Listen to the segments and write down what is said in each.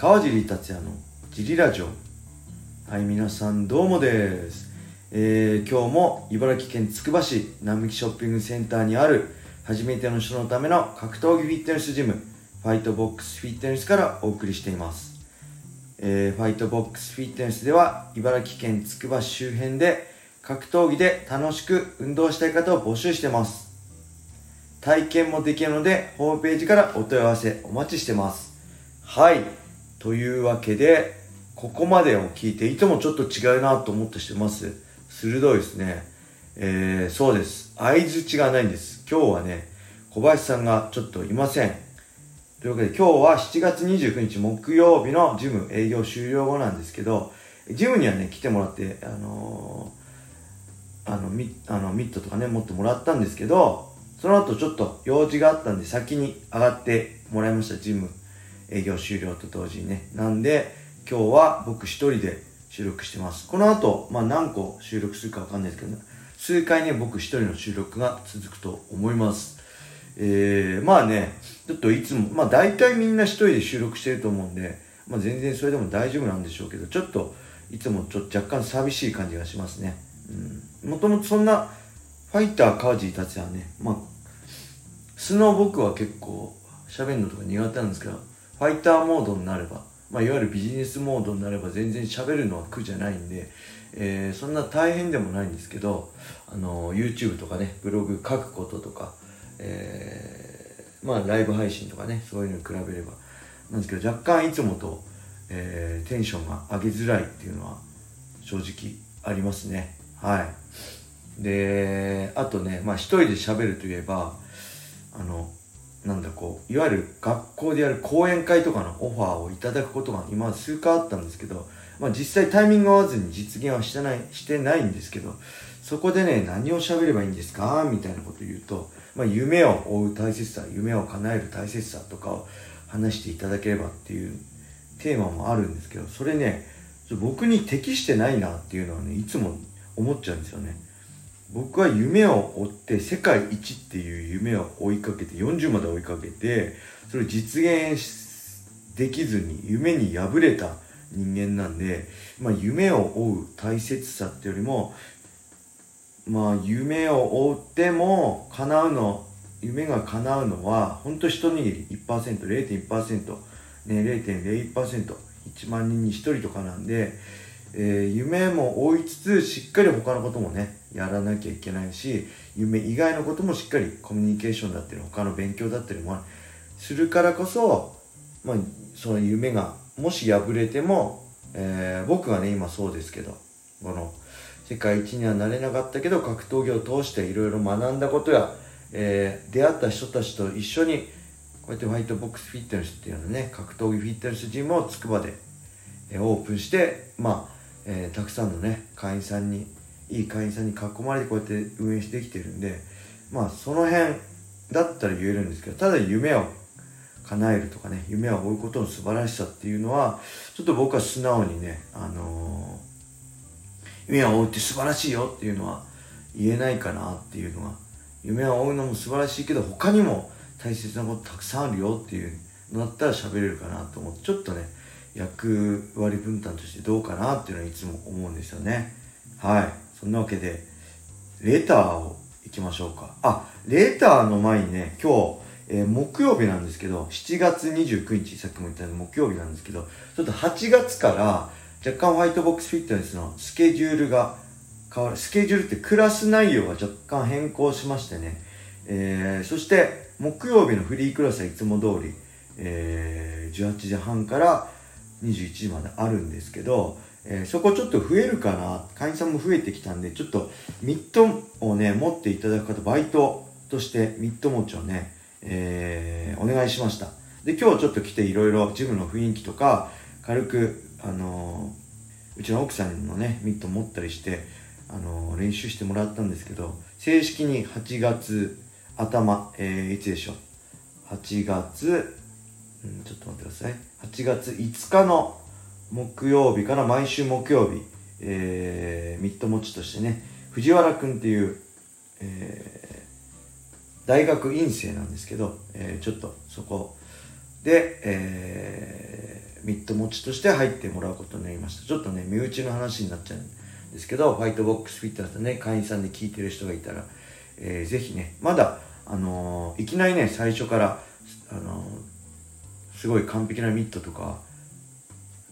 川尻達也のジリラジオ。はい皆さんどうもです、えー、今日も茨城県つくば市並木ショッピングセンターにある初めての人のための格闘技フィットネスジムファイトボックスフィットネスからお送りしています、えー、ファイトボックスフィットネスでは茨城県つくば市周辺で格闘技で楽しく運動したい方を募集してます。体験もできるのでホームページからお問い合わせお待ちしてます。はい。というわけでここまでを聞いていつもちょっと違うなと思ってしてます。鋭いですね。えー、そうです。相づちがないんです。今日はね小林さんがちょっといません。というわけで今日は7月29日木曜日のジム営業終了後なんですけどジムにはね来てもらってあのー、あのミあのミットとかね持ってもらったんですけどその後ちょっと用事があったんで先に上がってもらいました、ジム営業終了と同時にね。なんで、今日は僕一人で収録してます。この後、まあ何個収録するかわかんないですけど、ね、数回ね、僕一人の収録が続くと思います。えー、まあね、ちょっといつも、まあ大体みんな一人で収録してると思うんで、まあ全然それでも大丈夫なんでしょうけど、ちょっといつもちょっと若干寂しい感じがしますね。うん。もともとそんな、ファイター川尻達也はね、まあ、素の僕は結構喋るのとか苦手なんですけど、ファイターモードになれば、まあ、いわゆるビジネスモードになれば全然喋るのは苦じゃないんで、えー、そんな大変でもないんですけど、あの、YouTube とかね、ブログ書くこととか、えー、まあ、ライブ配信とかね、そういうのに比べれば、なんですけど、若干いつもと、えー、テンションが上げづらいっていうのは正直ありますね。はい。で、あとね、まあ一人で喋るといえば、あの、なんだこう、いわゆる学校でやる講演会とかのオファーをいただくことが今数回あったんですけど、まあ実際タイミング合わずに実現はしてない、してないんですけど、そこでね、何を喋ればいいんですかみたいなこと言うと、まあ夢を追う大切さ、夢を叶える大切さとかを話していただければっていうテーマもあるんですけど、それね、僕に適してないなっていうのはね、いつも思っちゃうんですよね。僕は夢を追って世界一っていう夢を追いかけて40まで追いかけてそれを実現できずに夢に敗れた人間なんで、まあ、夢を追う大切さってよりもまあ夢を追っても叶うの夢が叶うのは本当一握り 1%0.1%、ね、0.01%、1万人に1人とかなんで、えー、夢も追いつつしっかり他のこともねやらなきゃいけないし夢以外のこともしっかりコミュニケーションだったり他の勉強だったりもするからこそ、まあ、その夢がもし破れても、えー、僕はね今そうですけどこの世界一にはなれなかったけど格闘技を通していろいろ学んだことや、えー、出会った人たちと一緒にこうやってファイトボックスフィットネスっていうのね格闘技フィットネスジムをつくばで、えー、オープンしてまあえー、たくさんのね会員さんにいい会員さんに囲まれてこうやって運営してきてるんでまあその辺だったら言えるんですけどただ夢を叶えるとかね夢を追うことの素晴らしさっていうのはちょっと僕は素直にねあのー、夢を追うって素晴らしいよっていうのは言えないかなっていうのが夢を追うのも素晴らしいけど他にも大切なことたくさんあるよっていうのだったら喋れるかなと思ってちょっとね役割分担としてどうかなっていうのはいつも思うんですよね。はい。そんなわけで、レターを行きましょうか。あ、レターの前にね、今日、えー、木曜日なんですけど、7月29日、さっきも言ったように木曜日なんですけど、ちょっと8月から若干ホワイトボックスフィットネスのスケジュールが変わる。スケジュールってクラス内容が若干変更しましてね、えー、そして木曜日のフリークラスはいつも通り、えー、18時半から21時まであるんですけど、えー、そこちょっと増えるかな会員さんも増えてきたんでちょっとミットをね持っていただく方バイトとしてミット持ちをね、えー、お願いしましたで今日ちょっと来ていろいろジムの雰囲気とか軽くあのー、うちの奥さんのねミット持ったりしてあの練習してもらったんですけど正式に8月頭、えーいつでしょう？8月うん、ちょっと待ってください。8月5日の木曜日から毎週木曜日、えー、ミット持ちとしてね、藤原くんっていう、えー、大学院生なんですけど、えー、ちょっとそこ。で、えミット持ちとして入ってもらうことになりました。ちょっとね身内の話になっちゃうんですけどファイトボックスフィットネスね会員さんで聞いてる人がいたら、えー、ぜひねまだあのー、いきなりね最初からあのー、すごい完璧なミットとか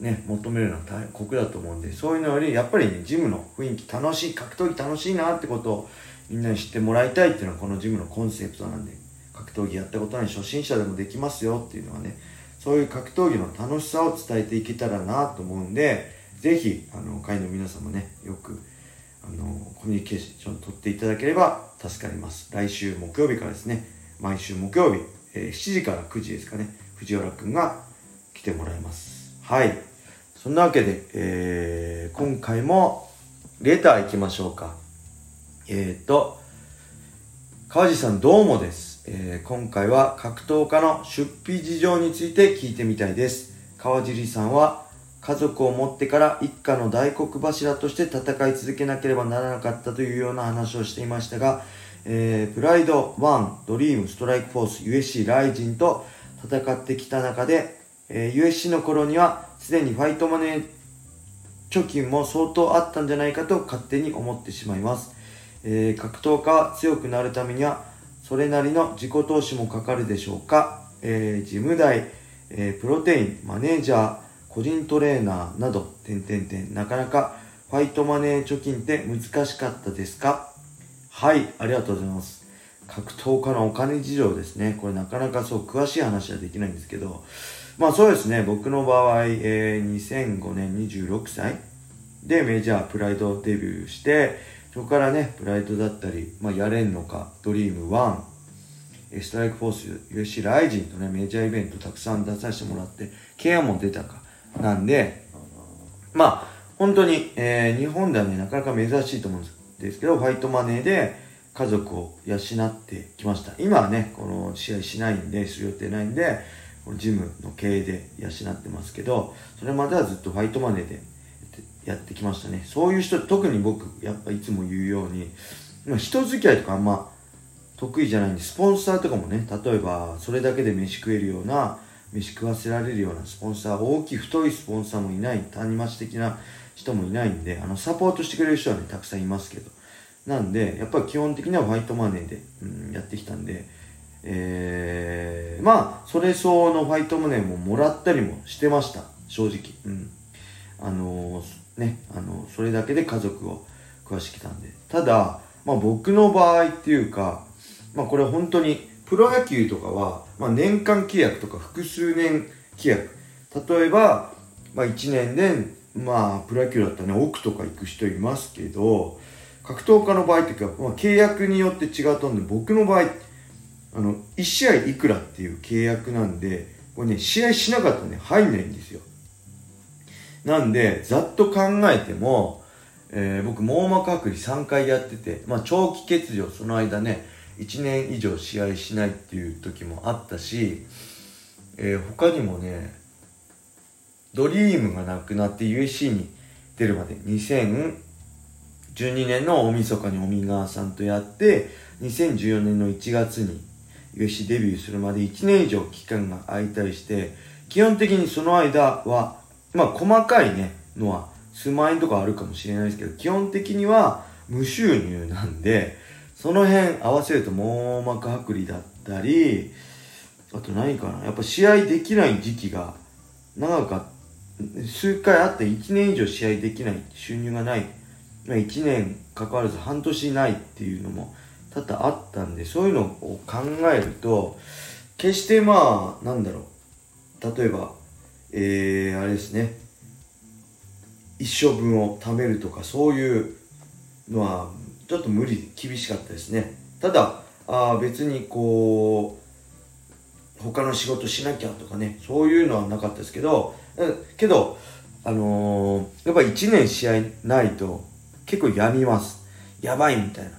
ね、求めるのは酷だと思うんで、そういうのより、やっぱりね、ジムの雰囲気楽しい、格闘技楽しいなってことをみんなに知ってもらいたいっていうのはこのジムのコンセプトなんで、格闘技やったことない初心者でもできますよっていうのはね、そういう格闘技の楽しさを伝えていけたらなと思うんで、ぜひ、あの、会の皆さんもね、よく、あの、コミュニケーション取っていただければ助かります。来週木曜日からですね、毎週木曜日、えー、7時から9時ですかね、藤原くんが来てもらいます。はい。そんなわけで、えー、今回もレター行きましょうか。えーと、川地さんどうもです。えー、今回は格闘家の出費事情について聞いてみたいです。川尻さんは家族を持ってから一家の大黒柱として戦い続けなければならなかったというような話をしていましたが、えー、プライド、ワン、ドリーム、ストライクフォース、USC、ライジンと戦ってきた中で、えー、USC の頃にはすでにファイトマネー貯金も相当あったんじゃないかと勝手に思ってしまいます。えー、格闘家は強くなるためにはそれなりの自己投資もかかるでしょうか、えー、ジム代、えー、プロテイン、マネージャー、個人トレーナーなど、点々点、なかなかファイトマネー貯金って難しかったですか？はい、ありがとうございます。格闘家のお金事情ですね。これなかなかそう詳しい話はできないんですけど、まあそうですね、僕の場合、えー、2005年26歳でメジャープライドデビューして、そこからね、プライドだったり、まあやれんのか、ドリーム1、ストライクフォース、USC ライジンとね、メジャーイベントたくさん出させてもらって、ケアも出たか。なんで、まあ、本当に、えー、日本ではね、なかなか珍しいと思うんですけど、ファイトマネーで家族を養ってきました。今はね、この試合しないんで、する予定ないんで、このジムの経営で養ってますけど、それまではずっとファイトマネーでやってきましたね。そういう人、特に僕、やっぱいつも言うように、人付き合いとかあんま得意じゃないんで、スポンサーとかもね、例えば、それだけで飯食えるような、飯食わせられるようなスポンサー、大きい太いスポンサーもいない、谷町的な人もいないんで、あの、サポートしてくれる人はね、たくさんいますけど。なんで、やっぱり基本的にはファイトマネーで、うん、やってきたんで、えー、まあ、それ相応のファイトマネーももらったりもしてました。正直。うん。あのー、ね、あのー、それだけで家族を食わしてきたんで。ただ、まあ僕の場合っていうか、まあこれ本当に、プロ野球とかは、まあ年間契約とか複数年契約。例えば、まあ1年で、まあプロ野球だったらね、億とか行く人いますけど、格闘家の場合っていうか、まあ契約によって違うと思うんで、僕の場合、あの、1試合いくらっていう契約なんで、これね、試合しなかったらね、入んないんですよ。なんで、ざっと考えても、えー、僕、網膜剥離3回やってて、まあ、長期欠場、その間ね、1年以上試合しないっていう時もあったし、えー、他にもね、ドリームがなくなって USC に出るまで2000、2012年の大晦日に尾身川さんとやって、2014年の1月に USC デビューするまで1年以上期間が空いたりして、基本的にその間は、まあ細かいね、のは数万円とかあるかもしれないですけど、基本的には無収入なんで、その辺合わせると網膜剥離だったり、あと何かな、やっぱ試合できない時期が長かった、数回あって1年以上試合できない、収入がない、1年関わらず半年ないっていうのも多々あったんで、そういうのを考えると、決してまあ、なんだろう。例えば、えー、あれですね。一生分を貯めるとか、そういうのは、ちょっと無理、厳しかったですね。ただ、あ別にこう、他の仕事しなきゃとかね、そういうのはなかったですけど、けど、あのー、やっぱ1年試合ないと結構病みます。やばいみたいな。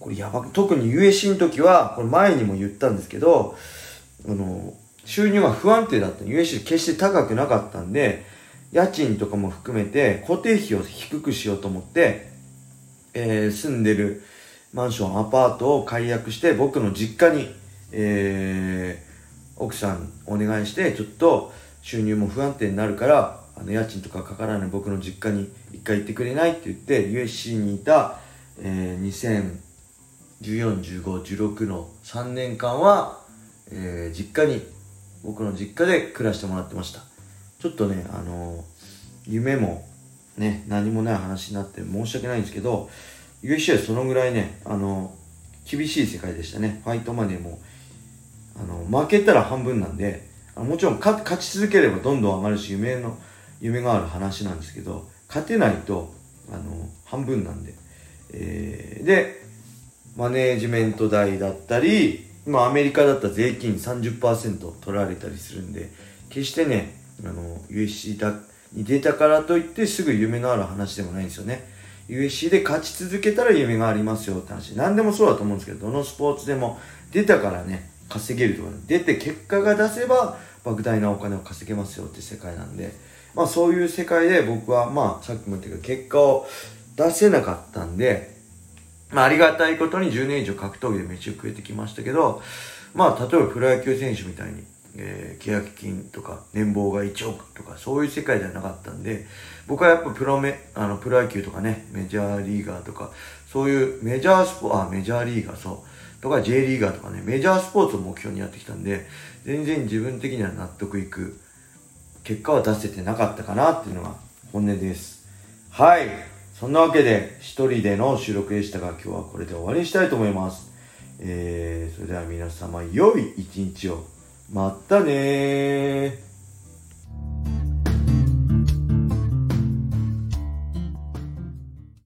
これやばく特に USC の時は、これ前にも言ったんですけど、あの、収入が不安定だった。USC 決して高くなかったんで、家賃とかも含めて固定費を低くしようと思って、えー、住んでるマンション、アパートを解約して、僕の実家に、えー、奥さんお願いして、ちょっと収入も不安定になるからあの家賃とかかからない僕の実家に一回行ってくれないって言って USC にいた、えー、20141516の3年間は、えー、実家に僕の実家で暮らしてもらってました。ちょっとねあの夢もね何もない話になって申し訳ないんですけど USC はそのぐらいねあの厳しい世界でしたね。ファイトマネーもあの負けたら半分なんでもちろん勝ち続ければどんどん上がるし夢の夢がある話なんですけど勝てないとあの半分なんで、えー、でマネージメント代だったり今アメリカだったら税金30%取られたりするんで決してねあの USC だに出たからといってすぐ夢のある話でもないんですよね。USC で勝ち続けたら夢がありますよって話。何でもそうだと思うんですけどどのスポーツでも出たからね稼げるとか出て結果が出せば莫大なお金を稼げますよって世界なんで。まあそういう世界で僕はまあさっきも言ったけど結果を出せなかったんでまあありがたいことに10年以上格闘技で飯を食えてきましたけどまあ例えばプロ野球選手みたいにえー、契約金とか年俸が1億とかそういう世界ではなかったんで僕はやっぱプロメあのプロ野球とかねメジャーリーガーとかそういうメジャースポあメジャーリーガーそう。とか J リーガーとかねメジャースポーツを目標にやってきたんで全然自分的には納得いく結果は出せてなかったかなっていうのが本音です。はい。そんなわけで一人での収録でしたが今日はこれで終わりにしたいと思います。えー、それでは皆様良い一日を。またねー。